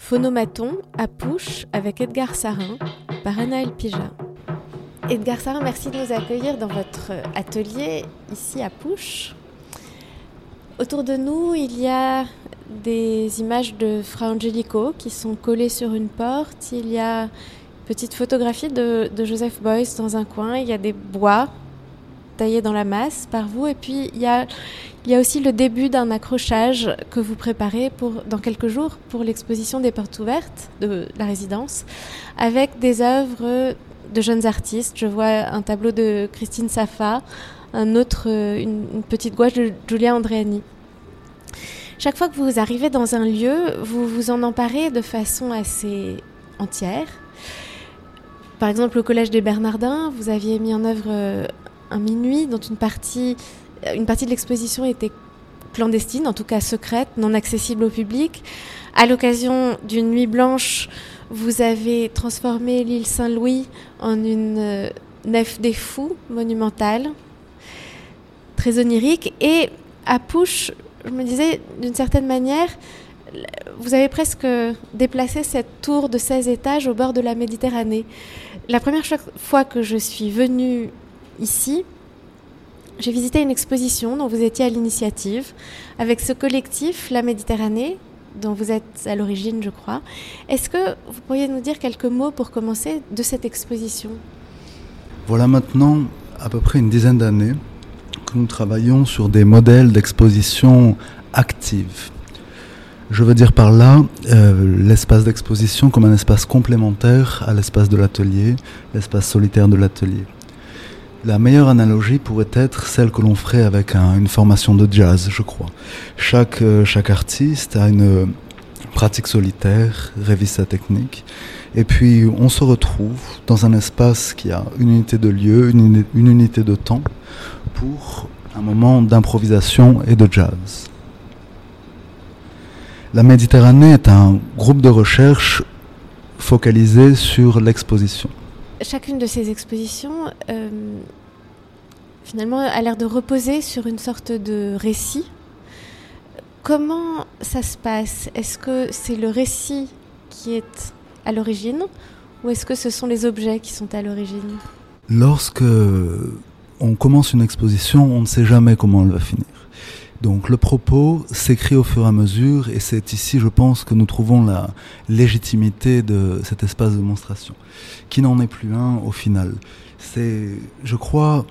Phonomaton à Pouche avec Edgar Sarin par Anaël Pija. Edgar Sarin, merci de nous accueillir dans votre atelier ici à Pouche. Autour de nous, il y a des images de Fra Angelico qui sont collées sur une porte. Il y a une petite photographie de, de Joseph Beuys dans un coin. Il y a des bois taillés dans la masse par vous. Et puis, il y a, il y a aussi le début d'un accrochage que vous préparez pour, dans quelques jours pour l'exposition des portes ouvertes de la résidence avec des œuvres de jeunes artistes. Je vois un tableau de Christine Safa, un autre, une, une petite gouache de Julia Andreani. Chaque fois que vous arrivez dans un lieu, vous vous en emparez de façon assez entière. Par exemple, au Collège des Bernardins, vous aviez mis en œuvre un minuit dont une partie une partie de l'exposition était clandestine, en tout cas secrète, non accessible au public. À l'occasion d'une nuit blanche, vous avez transformé l'île Saint-Louis en une euh, nef des fous monumentale, très onirique. Et à Pouche, je me disais, d'une certaine manière, vous avez presque déplacé cette tour de 16 étages au bord de la Méditerranée. La première fois que je suis venue ici, j'ai visité une exposition dont vous étiez à l'initiative avec ce collectif La Méditerranée dont vous êtes à l'origine, je crois. Est-ce que vous pourriez nous dire quelques mots pour commencer de cette exposition? Voilà maintenant à peu près une dizaine d'années que nous travaillons sur des modèles d'exposition active. Je veux dire par là euh, l'espace d'exposition comme un espace complémentaire à l'espace de l'atelier, l'espace solitaire de l'atelier. La meilleure analogie pourrait être celle que l'on ferait avec un, une formation de jazz, je crois. Chaque, euh, chaque artiste a une pratique solitaire, révise sa technique, et puis on se retrouve dans un espace qui a une unité de lieu, une unité de temps, pour un moment d'improvisation et de jazz. La Méditerranée est un groupe de recherche focalisé sur l'exposition chacune de ces expositions, euh, finalement, a l'air de reposer sur une sorte de récit. Comment ça se passe? Est-ce que c'est le récit qui est à l'origine ou est-ce que ce sont les objets qui sont à l'origine? Lorsque on commence une exposition, on ne sait jamais comment elle va finir. Donc le propos s'écrit au fur et à mesure et c'est ici, je pense, que nous trouvons la légitimité de cet espace de démonstration, qui n'en est plus un au final. C'est, je crois,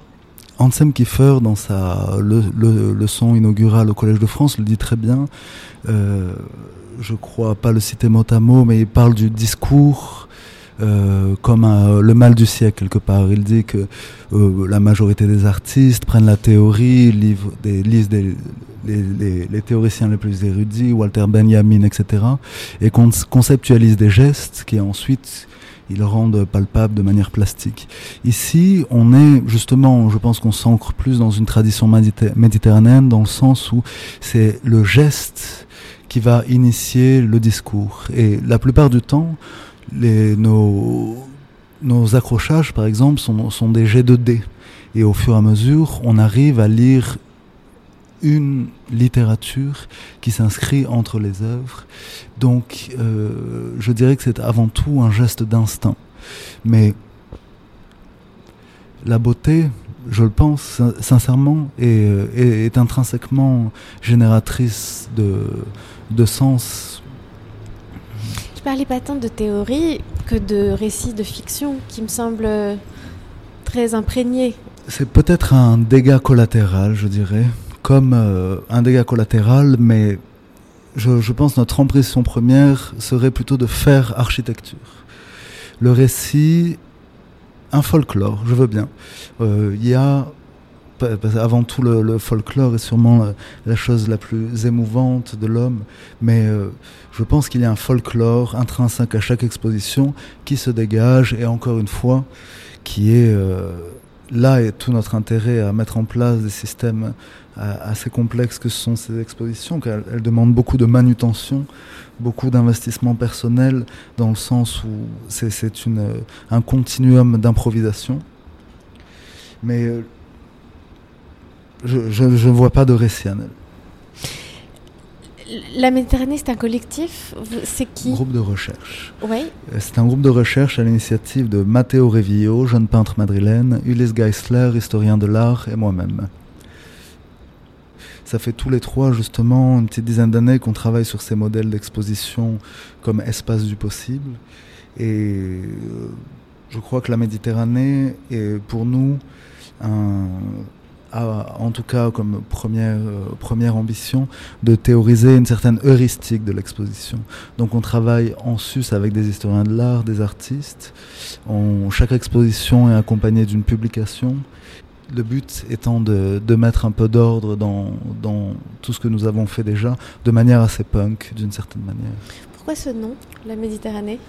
Ansem Kiefer, dans sa le, le, leçon inaugurale au Collège de France, le dit très bien. Euh, je crois pas le citer mot à mot, mais il parle du discours euh, comme un, le mal du siècle quelque part. Il dit que euh, la majorité des artistes prennent la théorie, livent des, lisent des, les, les, les, théoriciens les plus érudits, Walter Benjamin, etc., et con conceptualisent des gestes qui ensuite ils rendent palpables de manière plastique. Ici, on est justement, je pense qu'on s'ancre plus dans une tradition méditerranéenne, dans le sens où c'est le geste qui va initier le discours. Et la plupart du temps, les, nos, nos accrochages, par exemple, sont, sont des jets de dés. Et au fur et à mesure, on arrive à lire une littérature qui s'inscrit entre les œuvres. Donc, euh, je dirais que c'est avant tout un geste d'instinct. Mais la beauté, je le pense sincèrement, est, est, est intrinsèquement génératrice de, de sens. Je parlais pas tant de théorie que de récits de fiction qui me semblent très imprégnés. C'est peut-être un dégât collatéral, je dirais comme euh, un dégât collatéral, mais je, je, pense notre impression première serait plutôt de faire architecture. Le récit, un folklore, je veux bien. Il euh, y a avant tout le, folklore est sûrement la, chose la plus émouvante de l'homme, mais euh, je pense qu'il y a un folklore intrinsèque à chaque exposition qui se dégage et encore une fois qui est euh, là est tout notre intérêt à mettre en place des systèmes assez complexes que sont ces expositions, car elles demandent beaucoup de manutention, beaucoup d'investissement personnel, dans le sens où c'est un continuum d'improvisation. Mais euh, je ne vois pas de récit La Méditerranée, c'est un collectif C'est qui Groupe de recherche. Oui. Euh, c'est un groupe de recherche à l'initiative de Matteo Revillo, jeune peintre madrilène, Ulysse Geisler, historien de l'art, et moi-même. Ça fait tous les trois, justement, une petite dizaine d'années qu'on travaille sur ces modèles d'exposition comme espace du possible. Et euh, je crois que la Méditerranée est pour nous un, en tout cas comme première, euh, première ambition, de théoriser une certaine heuristique de l'exposition. Donc on travaille en sus avec des historiens de l'art, des artistes. chaque exposition est accompagnée d'une publication. Le but étant de, de mettre un peu d'ordre dans, dans tout ce que nous avons fait déjà, de manière assez punk, d'une certaine manière. Pourquoi ce nom, la Méditerranée?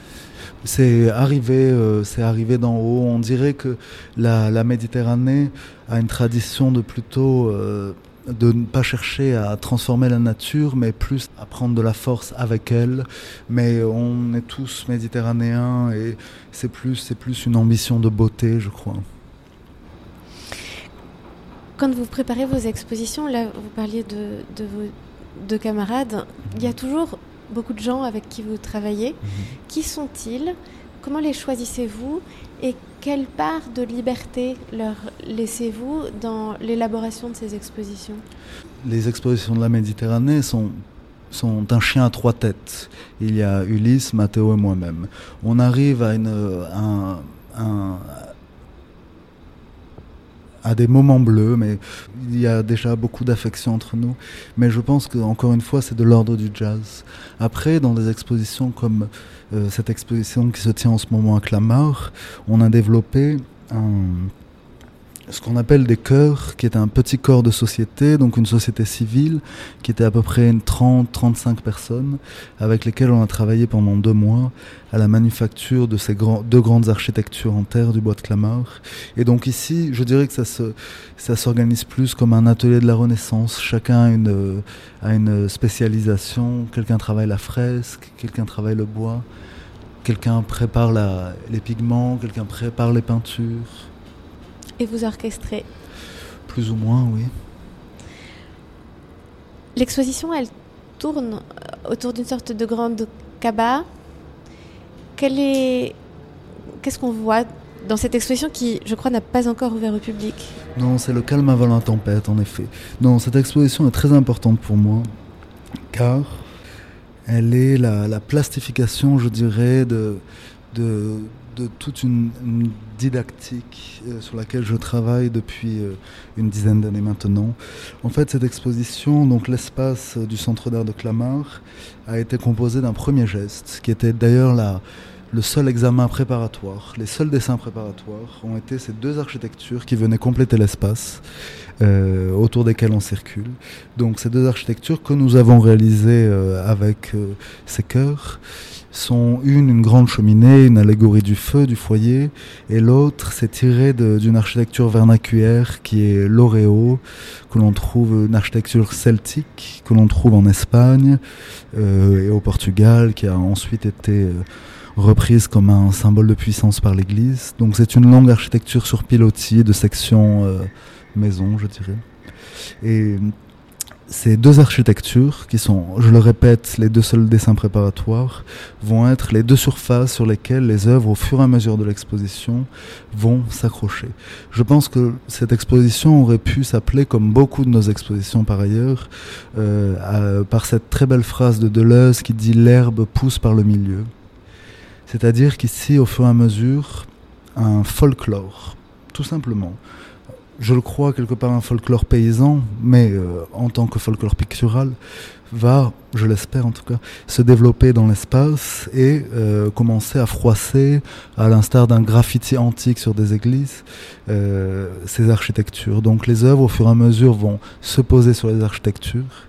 C'est arrivé, euh, c'est arrivé d'en haut. On dirait que la, la, Méditerranée a une tradition de plutôt euh, de ne pas chercher à transformer la nature, mais plus à prendre de la force avec elle. Mais on est tous méditerranéens et c'est plus, c'est plus une ambition de beauté, je crois. Quand vous préparez vos expositions, là, vous parliez de, de vos deux camarades, il y a toujours beaucoup de gens avec qui vous travaillez. Mhm. Qui sont-ils? Comment les choisissez-vous? Et quelle part de liberté leur laissez-vous dans l'élaboration de ces expositions? Les expositions de la Méditerranée sont sont un chien à trois têtes. Il y a Ulysse, Mathéo et moi-même. On arrive à, une, un, à des moments bleus, mais il y a déjà beaucoup d'affection entre nous. Mais je pense que encore une fois, c'est de l'ordre du jazz. Après, dans des expositions comme euh, cette exposition qui se tient en ce moment à Clamart, on a développé un ce qu'on appelle des chœurs, qui est un petit corps de société, donc une société civile, qui était à peu près 30-35 personnes, avec lesquelles on a travaillé pendant deux mois à la manufacture de ces deux grandes architectures en terre du bois de Clamart. Et donc ici, je dirais que ça, se, ça s'organise plus comme un atelier de la Renaissance. Chacun a une, a une spécialisation. Quelqu'un travaille la fresque, quelqu'un travaille le bois, quelqu'un prépare les pigments, quelqu'un prépare les peintures. Et vous orchestrez Plus ou moins, oui. L'exposition, elle tourne euh, autour d'une sorte de grande cabane. est... Qu'est-ce qu'on voit dans cette exposition qui, je crois, n'a pas encore ouvert au public? Non, c'est le calme avant la tempête, en effet. Non, cette exposition est très importante pour moi, car elle est la, la plastification, je dirais, de, de, de toute une, didactique euh, sur laquelle je travaille depuis euh, une dizaine d'années maintenant. En fait, cette exposition, donc l'espace du Centre d'art de Clamart, a été composé d'un premier geste, qui était d'ailleurs la, le seul examen préparatoire, les seuls dessins préparatoires ont été ces deux architectures qui venaient compléter l'espace euh, autour desquelles on circule. Donc ces deux architectures que nous avons réalisées avec ces chœurs sont une une grande cheminée, une allégorie du feu, du foyer, et l'autre c'est tiré d'une architecture vernaculaire qui est l'Oreo, que l'on trouve, une architecture celtique que l'on trouve en Espagne euh, et au Portugal, qui a ensuite été euh, reprise comme un symbole de puissance par l'Église. Donc c'est une longue architecture sur pilotis de section euh, maison, je dirais. Et ces deux architectures, qui sont, je le répète, les deux seuls dessins préparatoires, vont être les deux surfaces sur lesquelles les œuvres, au fur et à mesure de l'exposition, vont s'accrocher. Je pense que cette exposition aurait pu s'appeler, comme beaucoup de nos expositions par ailleurs, euh, par cette très belle phrase de Deleuze qui dit l'herbe pousse par le milieu. C'est-à-dire qu'ici, au fur et à mesure, un folklore, tout simplement, je le crois, quelque part un folklore paysan, mais euh, en tant que folklore pictural, va, je l'espère en tout cas, se développer dans l'espace et euh, commencer à froisser, à l'instar d'un graffiti antique sur des églises, euh, ces architectures. Donc les œuvres, au fur et à mesure, vont se poser sur les architectures.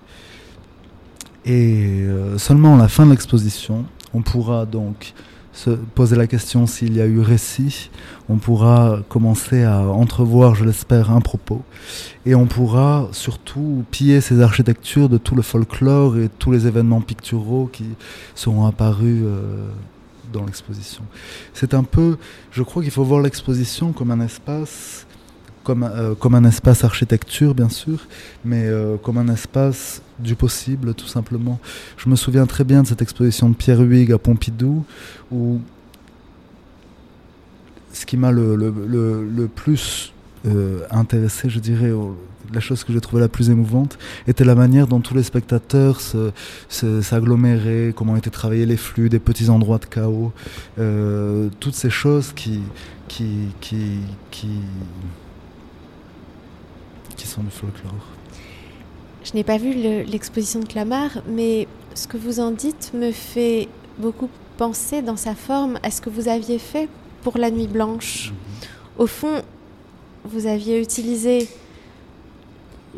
Et seulement à la fin de l'exposition, on pourra donc se poser la question s'il y a eu récit, on pourra commencer à entrevoir, je l'espère, un propos. Et on pourra surtout piller ces architectures de tout le folklore et tous les événements picturaux qui seront apparus euh, dans l'exposition. C'est un peu, je crois qu'il faut voir l'exposition comme un espace comme, euh, comme un espace architecture, bien sûr, mais euh, comme un espace du possible, tout simplement. Je me souviens très bien de cette exposition de Pierre Huyghe à Pompidou, où ce qui m'a le, le, le, plus euh, intéressé, je dirais, la chose que j'ai trouvé la plus émouvante, était la manière dont tous les spectateurs s'aggloméraient, se, comment étaient travaillés les flux, des petits endroits de chaos, toutes ces choses qui, qui, qui du folklore. Je n'ai pas vu l'exposition de Clamart, mais ce que vous en dites me fait beaucoup penser dans sa forme à ce que vous aviez fait pour la Nuit Blanche. Mhm. Au fond, vous aviez utilisé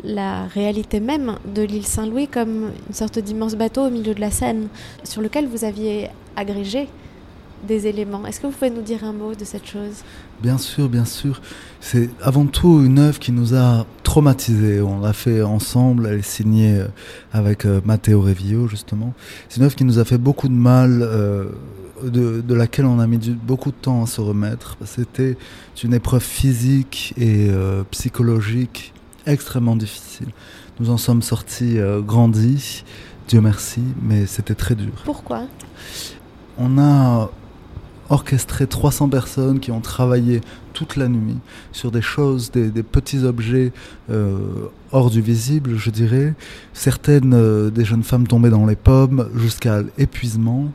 la réalité même de l'île Saint-Louis comme une sorte d'immense bateau au milieu de la Seine, sur lequel vous aviez agrégé des éléments. Est-ce que vous pouvez nous dire un mot de cette chose? Bien sûr, bien sûr. C'est avant tout une œuvre qui nous a traumatisés. On l'a fait ensemble, elle est signée euh, avec euh, Matteo Revio, justement. C'est une œuvre qui nous a fait beaucoup de mal, euh, de, de, laquelle on a mis beaucoup de temps à se remettre. C'était une épreuve physique et psychologique extrêmement difficile. Nous en sommes sortis grandis, Dieu merci, mais c'était très dur. Pourquoi? On a orchestré 300 personnes qui ont travaillé toute la nuit sur des choses, des, petits objets euh, hors du visible, je dirais. Certaines euh, des jeunes femmes tombées dans les pommes jusqu'à l'épuisement.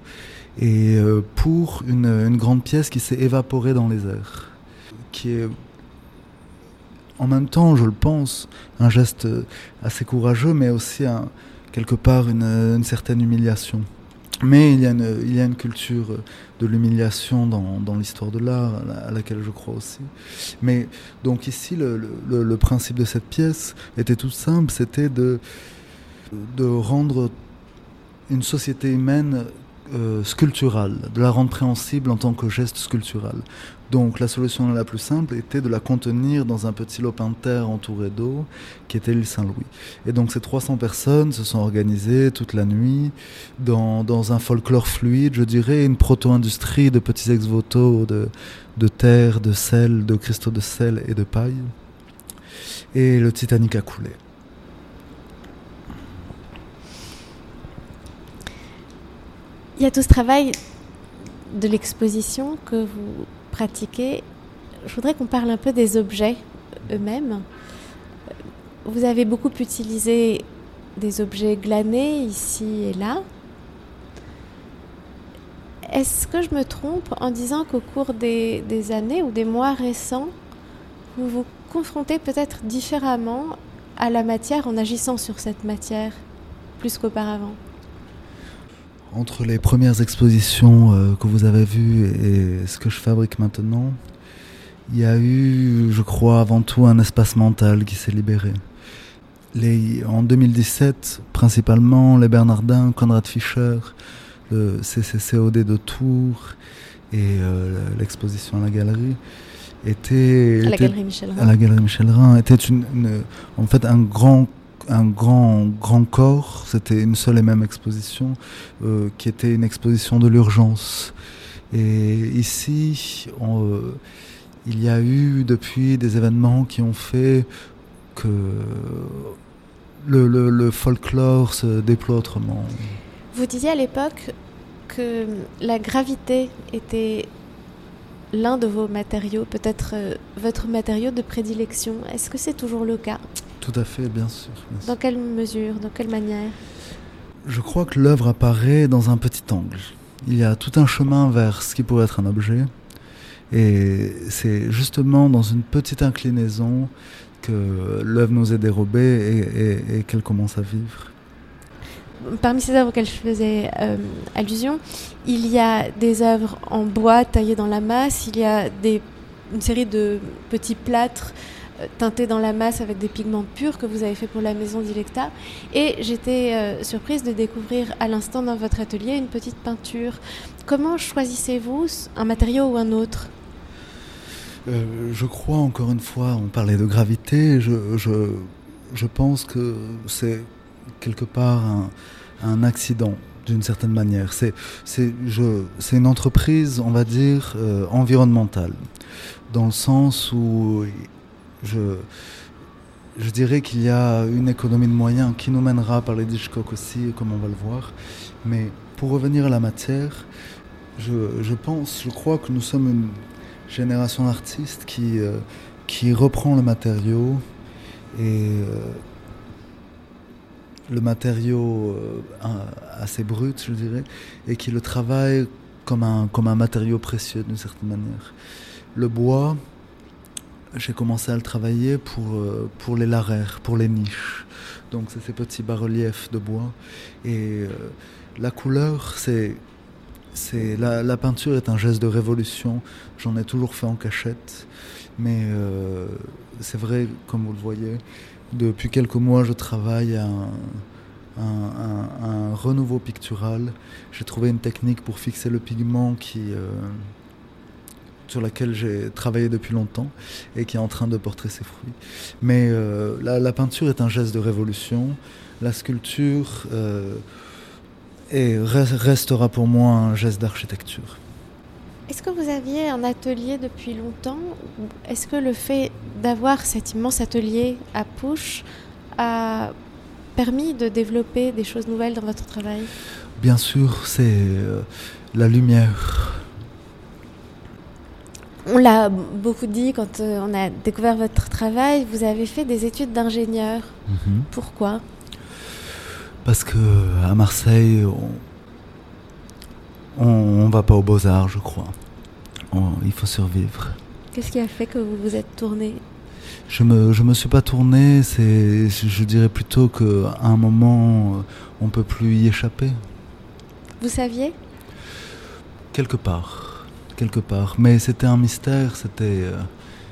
Et euh, pour une, grande pièce qui s'est évaporée dans les airs, qui est en même temps, je le pense, un geste assez courageux, mais aussi quelque part une certaine humiliation. Mais il y, a une, culture de l'humiliation dans, l'histoire de l'art, à laquelle je crois aussi. Mais donc ici, le, principe de cette pièce était tout simple, c'était de rendre une société humaine euh, sculpturale, de la rendre préhensible en tant que geste sculptural. Donc la solution la plus simple était de la contenir dans un petit lopin de terre entouré d'eau qui était l'île Saint-Louis. Et donc ces 300 personnes se sont organisées toute la nuit dans, dans un folklore fluide, je dirais, une proto-industrie de petits ex-voto de, de terre, de sel, de cristaux de sel et de paille. Et le Titanic a coulé. Il y a tout ce travail de l'exposition que vous pratiquez. Je voudrais qu'on parle un peu des objets eux-mêmes. Vous avez beaucoup utilisé des objets glanés ici et là. Est-ce que je me trompe en disant qu'au cours des, années ou des mois récents, vous vous confrontez peut-être différemment à la matière en agissant sur cette matière plus qu'auparavant? Entre les premières expositions euh, que vous avez vues et ce que je fabrique maintenant, il y a eu, je crois, avant tout un espace mental qui s'est libéré. Les, en 2017, principalement, les Bernardins, Conrad Fischer, le CCCOD de Tours et euh, l'exposition à la galerie étaient... À la galerie Michel Rhin. À la galerie Michel Rhin, était une, une, en fait un grand un grand, grand corps, c'était une seule et même exposition, euh, qui était une exposition de l'urgence. Et ici, euh, il y a eu depuis des événements qui ont fait que le, le, le folklore se déploie autrement. Vous disiez à l'époque que la gravité était l'un de vos matériaux, peut-être euh, votre matériau de prédilection. Est-ce que c'est toujours le cas? Tout à fait, bien sûr, Dans quelle mesure Dans quelle manière? Je crois que l'œuvre apparaît dans un petit angle. Il y a tout un chemin vers ce qui pourrait être un objet. Et c'est justement dans une petite inclinaison que l'œuvre nous est dérobée et, et, et qu'elle commence à vivre parmi ces œuvres auxquelles je faisais euh, allusion, il y a des œuvres en bois taillées dans la masse, il y a des, une série de petits plâtres euh, teintés dans la masse avec des pigments purs que vous avez fait pour la maison d'Ilecta. Et j'étais euh, surprise de découvrir à l'instant dans votre atelier une petite peinture. Comment choisissez-vous un matériau ou un autre? Je crois, encore une fois, on parlait de gravité, je, je, je pense que c'est quelque part un, un accident d'une certaine manière. C'est une entreprise, on va dire, euh, environnementale, dans le sens où je, dirais qu'il y a une économie de moyens qui nous mènera par les Hitchcock aussi, comme on va le voir. Mais pour revenir à la matière, je, pense, je crois que nous sommes une génération d'artistes qui, euh, reprend le matériau et euh, le matériau euh, assez brut, je dirais, et qui le travaille comme un matériau précieux d'une certaine manière. Le bois, j'ai commencé à le travailler pour, euh, pour les laraires, pour les niches. Donc c'est ces petits bas-reliefs de bois. Et euh, la couleur, c'est... c'est la, peinture est un geste de révolution. J'en ai toujours fait en cachette. Mais euh, c'est vrai, comme vous le voyez, depuis quelques mois, je travaille à un, un renouveau pictural. J'ai trouvé une technique pour fixer le pigment qui sur laquelle j'ai travaillé depuis longtemps et qui est en train de porter ses fruits. Mais euh, la, la, peinture est un geste de révolution. La sculpture euh, est, restera pour moi un geste d'architecture. Est-ce que vous aviez un atelier depuis longtemps Est-ce que le fait d'avoir cet immense atelier à Pouche a permis de développer des choses nouvelles dans votre travail? Bien sûr, c'est euh, la lumière, on l'a beaucoup dit quand euh, on a découvert votre travail, vous avez fait des études d'ingénieur. -hmm. Pourquoi? Parce que à Marseille, on, on va pas aux beaux-arts, je crois. On, il faut survivre. Qu'est-ce qui a fait que vous vous êtes tourné? Je me, je me suis pas tourné, c'est, je dirais plutôt qu'à un moment, on peut plus y échapper. Vous saviez? Quelque part quelque part. Mais c'était un mystère, c'était euh,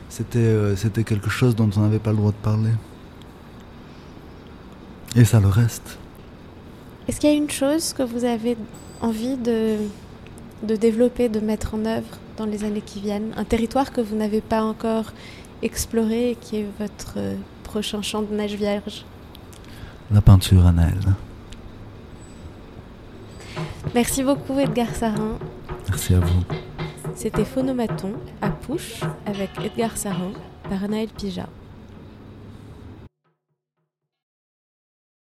c'était euh, c'était quelque chose dont on n'avait pas le droit de parler. Et ça le reste. Est-ce qu'il y a une chose que vous avez envie de, de développer, de mettre en œuvre dans les années qui viennent? Un territoire que vous n'avez pas encore exploré et qui est votre euh, prochain champ de neige vierge? La peinture à Naël. Merci beaucoup Edgar Sarin. Merci à vous. C'était Phonomaton à Pouche avec Edgar Sarin par Anaël Pija.